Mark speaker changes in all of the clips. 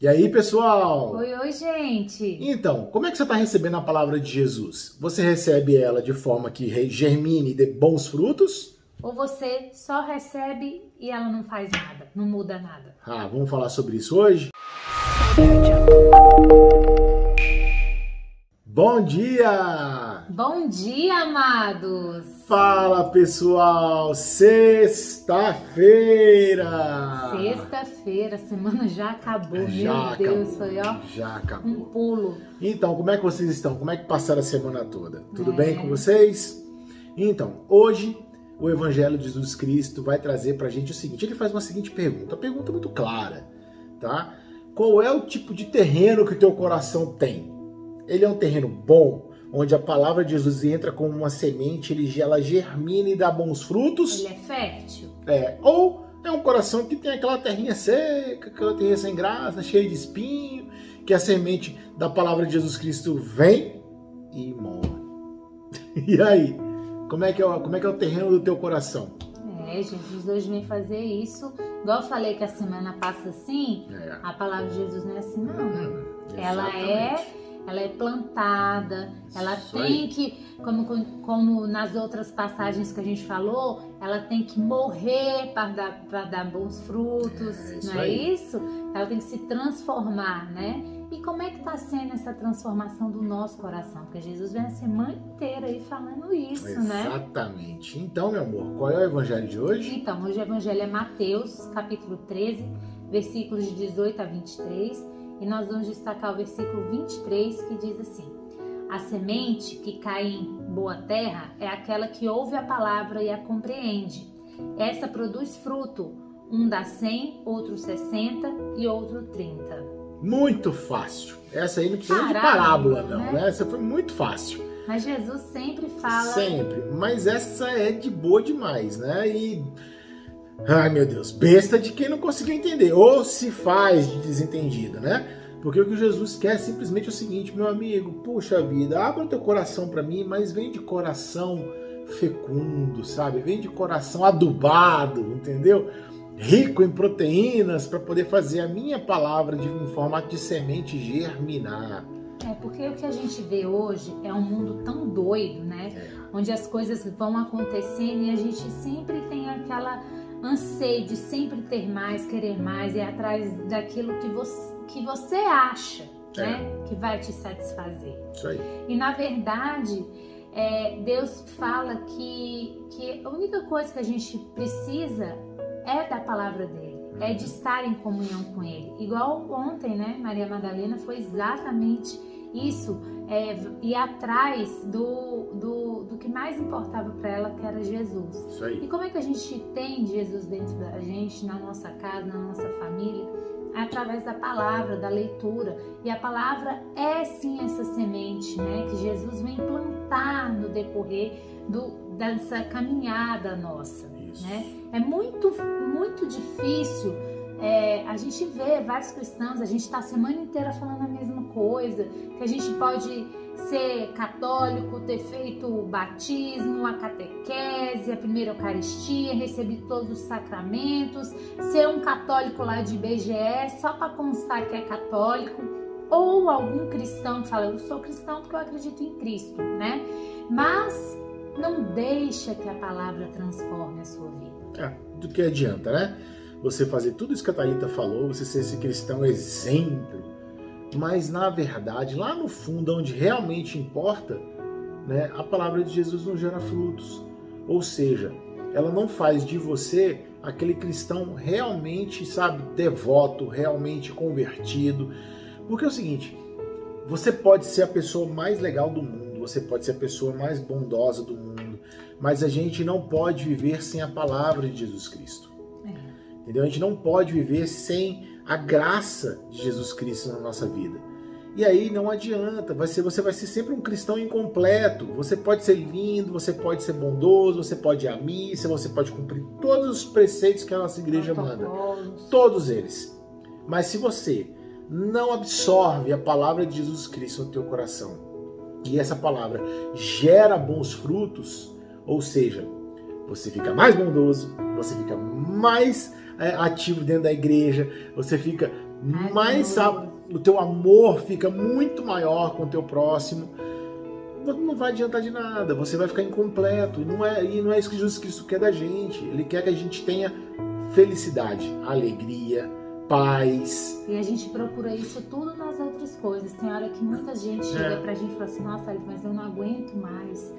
Speaker 1: E aí, pessoal?
Speaker 2: Oi, oi, gente!
Speaker 1: Então, como é que você está recebendo a palavra de Jesus? Você recebe ela de forma que germine e dê bons frutos?
Speaker 2: Ou você só recebe e ela não faz nada, não muda nada?
Speaker 1: Ah, vamos falar sobre isso hoje? Bom dia!
Speaker 2: Bom dia, amados!
Speaker 1: Fala pessoal, sexta-feira!
Speaker 2: Sexta-feira, a semana já acabou,
Speaker 1: Já
Speaker 2: meu Deus,
Speaker 1: acabou,
Speaker 2: foi ó,
Speaker 1: Já acabou.
Speaker 2: um pulo.
Speaker 1: Então, como é que vocês estão? Como é que passaram a semana toda? Tudo
Speaker 2: É.
Speaker 1: bem com vocês? Então, hoje o Evangelho de Jesus Cristo vai trazer pra gente o seguinte: ele faz uma seguinte pergunta, uma pergunta muito clara, tá? Qual é o tipo de terreno que o teu coração tem? Ele é um terreno bom, onde a palavra de Jesus entra como uma semente, ele, ela germina e dá bons frutos?
Speaker 2: Ele é fértil?
Speaker 1: É. Ou é um coração que tem aquela terrinha seca, aquela terrinha sem graça, cheia de espinho, que a semente da palavra de Jesus Cristo vem e morre. E aí? Como é que é, o- como é, que é o terreno do teu coração?
Speaker 2: É, Jesus hoje vem fazer isso. Igual eu falei que a semana passa assim,
Speaker 1: É.
Speaker 2: a palavra de Jesus não é assim, não.
Speaker 1: Hum,
Speaker 2: Ela
Speaker 1: exatamente.
Speaker 2: Ela é plantada, ela
Speaker 1: Isso
Speaker 2: tem
Speaker 1: aí.
Speaker 2: que, como, como nas outras passagens que a gente falou, ela tem que morrer para dar, dar bons frutos,
Speaker 1: É,
Speaker 2: não é
Speaker 1: aí.
Speaker 2: isso? Ela tem que se transformar, né? E como é que está sendo essa transformação do nosso coração? Porque Jesus vem a semana inteira aí falando isso, né?
Speaker 1: Exatamente. Então, meu amor, qual é o evangelho de hoje?
Speaker 2: Então, hoje o evangelho é Mateus, capítulo 13, versículos de 18 a 23, e nós vamos destacar o versículo 23 que diz assim: A semente que cai em boa terra é aquela que ouve a palavra e a compreende. Essa produz fruto, um dá 100, outro 60 e outro 30.
Speaker 1: Muito fácil. Essa aí não precisa de
Speaker 2: Parábola,
Speaker 1: parábola, não,
Speaker 2: né?
Speaker 1: né? Essa foi muito fácil.
Speaker 2: Mas Jesus sempre fala
Speaker 1: Sempre. Mas essa é de boa demais, né? E. Ai, meu Deus. Besta de quem não conseguiu entender. Ou se faz de desentendido, né? Porque o que Jesus quer é simplesmente o seguinte, meu amigo. Puxa vida, abra o teu coração para mim, mas vem de coração fecundo, sabe? Vem de coração adubado, entendeu? Rico em proteínas para poder fazer a minha palavra de, em formato de semente germinar.
Speaker 2: É porque o que a gente vê hoje é um mundo tão doido, né? Onde as coisas vão acontecendo e a gente sempre tem aquela anseio de sempre ter mais, querer mais e ir atrás daquilo que você, que você acha,
Speaker 1: É.
Speaker 2: né? Que vai te satisfazer.
Speaker 1: Isso aí.
Speaker 2: E na verdade, é, Deus fala que, que a única coisa que a gente precisa é da palavra dele, é de estar em comunhão com ele. Igual ontem, né? Maria Madalena foi exatamente isso, é, ir atrás do, do, do que mais importava para ela, que era Jesus.
Speaker 1: Isso aí.
Speaker 2: E como é que a gente tem Jesus dentro da gente, na nossa casa, na nossa família? Através da palavra, da leitura. E a palavra é sim essa semente, né? Que Jesus vem plantar no decorrer do, dessa caminhada nossa,
Speaker 1: Isso.
Speaker 2: né? É muito, muito difícil. é, a gente vê vários cristãos, a gente está a semana inteira falando a mesma coisa, que a gente pode ser católico, ter feito o batismo, a catequese, a primeira Eucaristia, receber todos os sacramentos, ser um católico lá de IBGE só para constar que é católico, ou algum cristão que fala, eu sou cristão porque eu acredito em Cristo, né? Mas não deixa que a palavra transforme a sua vida.
Speaker 1: É, do que adianta, né? Você fazer tudo isso que a Thalita falou, você ser esse cristão exemplo, mas na verdade, lá no fundo, onde realmente importa, né, a palavra de Jesus não gera frutos. Ou seja, ela não faz de você aquele cristão realmente, sabe, devoto, realmente convertido. Porque é o seguinte, você pode ser a pessoa mais legal do mundo, você pode ser a pessoa mais bondosa do mundo, mas a gente não pode viver sem a palavra de Jesus Cristo.
Speaker 2: É.
Speaker 1: Entendeu? A gente não pode viver sem a graça de Jesus Cristo na nossa vida. E aí não adianta, vai ser, você vai ser sempre um cristão incompleto. Você pode ser lindo, você pode ser bondoso, você pode ir à missa, você pode cumprir todos os preceitos que a nossa igreja manda. Todos eles. Mas se você não absorve a palavra de Jesus Cristo no teu coração e essa palavra gera bons frutos, ou seja, você fica mais bondoso, você fica mais é, ativo dentro da igreja, você fica
Speaker 2: Mais
Speaker 1: mais
Speaker 2: amoroso.
Speaker 1: o teu amor fica muito maior com o teu próximo, não vai adiantar de nada, você vai ficar incompleto. Não é, e não é isso que Jesus Cristo quer da gente. Ele quer que a gente tenha felicidade, alegria, paz.
Speaker 2: E a gente procura isso tudo nas outras coisas. Tem hora que muita gente chega
Speaker 1: É.
Speaker 2: pra gente e fala assim, nossa, mas eu não aguento mais.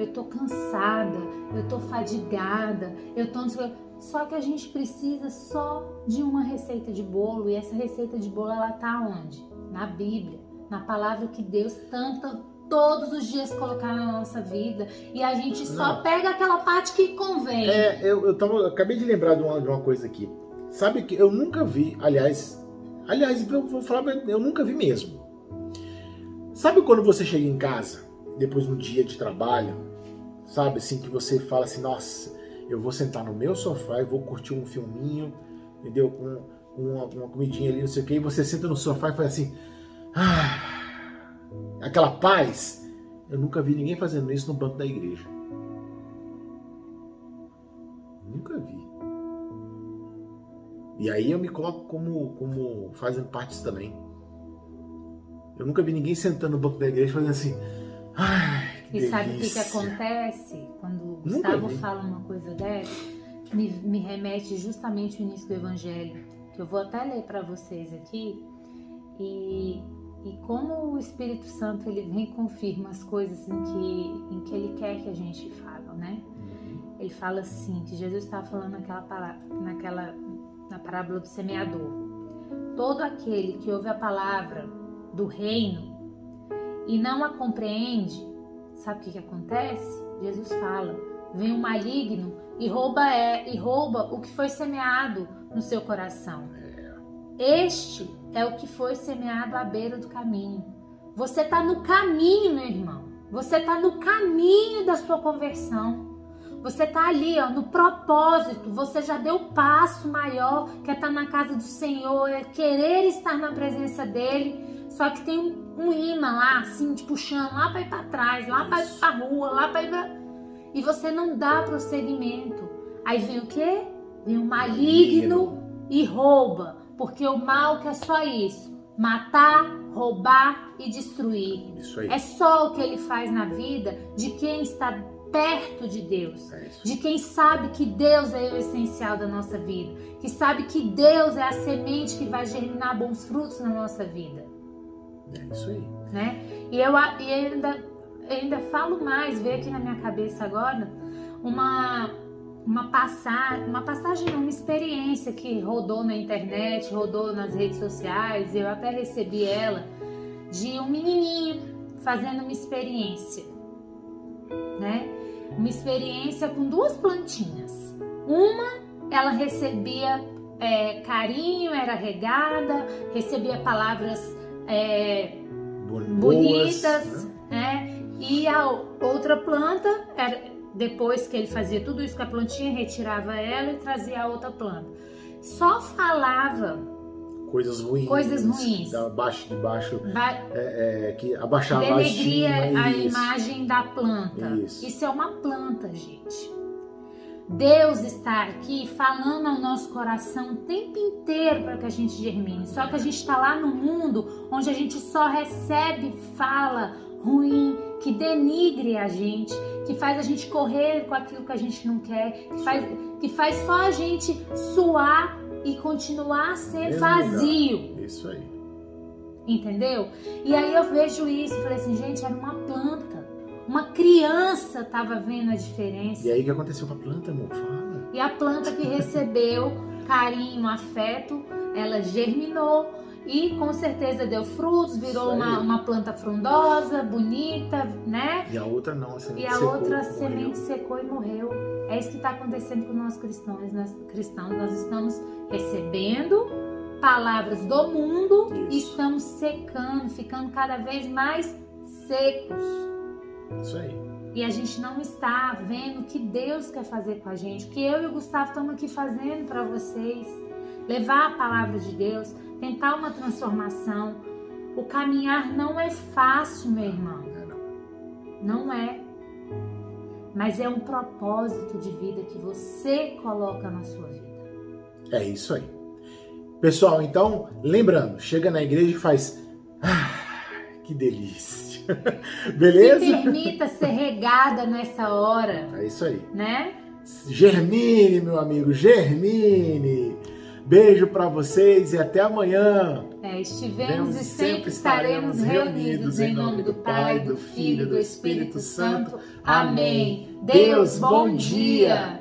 Speaker 2: Eu tô cansada, eu tô fadigada, eu tô... não sei o quê." Só que a gente precisa só de uma receita de bolo. E essa receita de bolo, ela tá onde? Na Bíblia. Na palavra que Deus tenta todos os dias colocar na nossa vida. E a gente só
Speaker 1: Não.
Speaker 2: pega aquela parte que convém.
Speaker 1: É, eu, eu, tava, eu acabei de lembrar de uma, de uma coisa aqui. Sabe que eu nunca vi, aliás, aliás, eu vou falar, eu nunca vi mesmo. Sabe quando você chega em casa, depois de um dia de trabalho, sabe assim, que você fala assim, nossa, eu vou sentar no meu sofá e vou curtir um filminho, entendeu? Com, uma, uma comidinha ali, não sei o que, e você senta no sofá e faz assim, ah, aquela paz. Eu nunca vi ninguém fazendo isso no banco da igreja. Nunca vi. E aí eu me coloco como, como fazendo parte disso também. Eu nunca vi ninguém sentando no banco da igreja fazendo assim. Ai,
Speaker 2: E sabe o que, que
Speaker 1: delícia."
Speaker 2: acontece quando o Gustavo fala uma coisa dessa? Me, me remete justamente ao início do Evangelho, que eu vou até ler para vocês aqui. E, e como o Espírito Santo ele vem e confirma as coisas em que, em que ele quer que a gente fale, né? Ele fala assim, que Jesus estava falando naquela, naquela na parábola do semeador. Todo aquele que ouve a palavra do reino e não a compreende, sabe o que, que acontece? Jesus fala: vem o maligno e rouba é e rouba o que foi semeado no seu coração. Este é o que foi semeado à beira do caminho. Você está no caminho, meu irmão. Você está no caminho da sua conversão. Você está ali, ó, no propósito. Você já deu o passo maior, que é estar na casa do Senhor, é querer estar na presença dele. Só que tem um, imã lá, assim, te puxando lá para ir para trás, lá para ir para rua, lá para ir pra... E você não dá prosseguimento. Aí vem o quê? Vem o maligno e rouba. Porque o mal quer só isso: matar, roubar e destruir. É só o que ele faz na vida de quem está perto de Deus.
Speaker 1: É.
Speaker 2: De quem sabe que Deus é o essencial da nossa vida, que sabe que Deus é a semente que vai germinar bons frutos na nossa vida,
Speaker 1: É isso aí.
Speaker 2: né? E eu, e ainda, ainda falo mais, veio aqui na minha cabeça agora uma uma passagem, uma passagem, uma experiência que rodou na internet, rodou nas redes sociais, eu até recebi ela de um menininho fazendo uma experiência, né? Uma experiência com duas plantinhas. Uma, ela recebia é, carinho, era regada, recebia palavras é,
Speaker 1: Bo-
Speaker 2: bonitas,
Speaker 1: boas, né?
Speaker 2: né? E a outra planta, era, depois que ele fazia tudo isso com a plantinha, retirava ela e trazia a outra planta. Só falava
Speaker 1: Coisas ruins.
Speaker 2: Coisas ruins.
Speaker 1: Da baixo de baixo.
Speaker 2: ba-
Speaker 1: É, é, que abaixava a
Speaker 2: denegria
Speaker 1: estima.
Speaker 2: a
Speaker 1: isso.
Speaker 2: imagem da planta.
Speaker 1: Isso.
Speaker 2: é uma planta, gente. Deus está aqui falando ao nosso coração o tempo inteiro para que a gente germine. Só que a gente está lá no mundo onde a gente só recebe fala ruim, que denigre a gente, que faz a gente correr com aquilo que a gente não quer, que faz, que faz só a gente suar e continuar a ser
Speaker 1: Mesmo
Speaker 2: vazio.
Speaker 1: Isso aí.
Speaker 2: Entendeu? E aí eu vejo isso e falei assim, gente, era uma planta. Uma criança tava vendo a diferença.
Speaker 1: E aí o que aconteceu com a planta, amor? Fala.
Speaker 2: E a planta que recebeu carinho, afeto, ela germinou e com certeza deu frutos, virou uma, uma planta frondosa, bonita, né?
Speaker 1: E a outra não, a semente
Speaker 2: E a
Speaker 1: secou,
Speaker 2: outra semente secou e morreu. É isso que está acontecendo com nós cristãos. Nós, cristãos, nós estamos recebendo palavras do mundo e
Speaker 1: Isso.
Speaker 2: estamos secando, ficando cada vez mais secos.
Speaker 1: Isso aí.
Speaker 2: E a gente não está vendo o que Deus quer fazer com a gente, o que eu e o Gustavo estamos aqui fazendo para vocês. Levar a palavra de Deus, tentar uma transformação. O caminhar não é fácil, meu irmão.
Speaker 1: É, não.
Speaker 2: Não é. Mas é um propósito de vida que você coloca na sua vida.
Speaker 1: É isso aí. Pessoal, então, lembrando, chega na igreja e faz. Ah, que delícia! Beleza?
Speaker 2: Se permita ser regada nessa hora.
Speaker 1: É isso aí.
Speaker 2: Né?
Speaker 1: Germine, meu amigo, germine! Beijo para vocês e até amanhã.
Speaker 2: É, estivemos e sempre estaremos reunidos em nome do Pai, do Filho e do Espírito Santo. Amém. Deus, bom dia.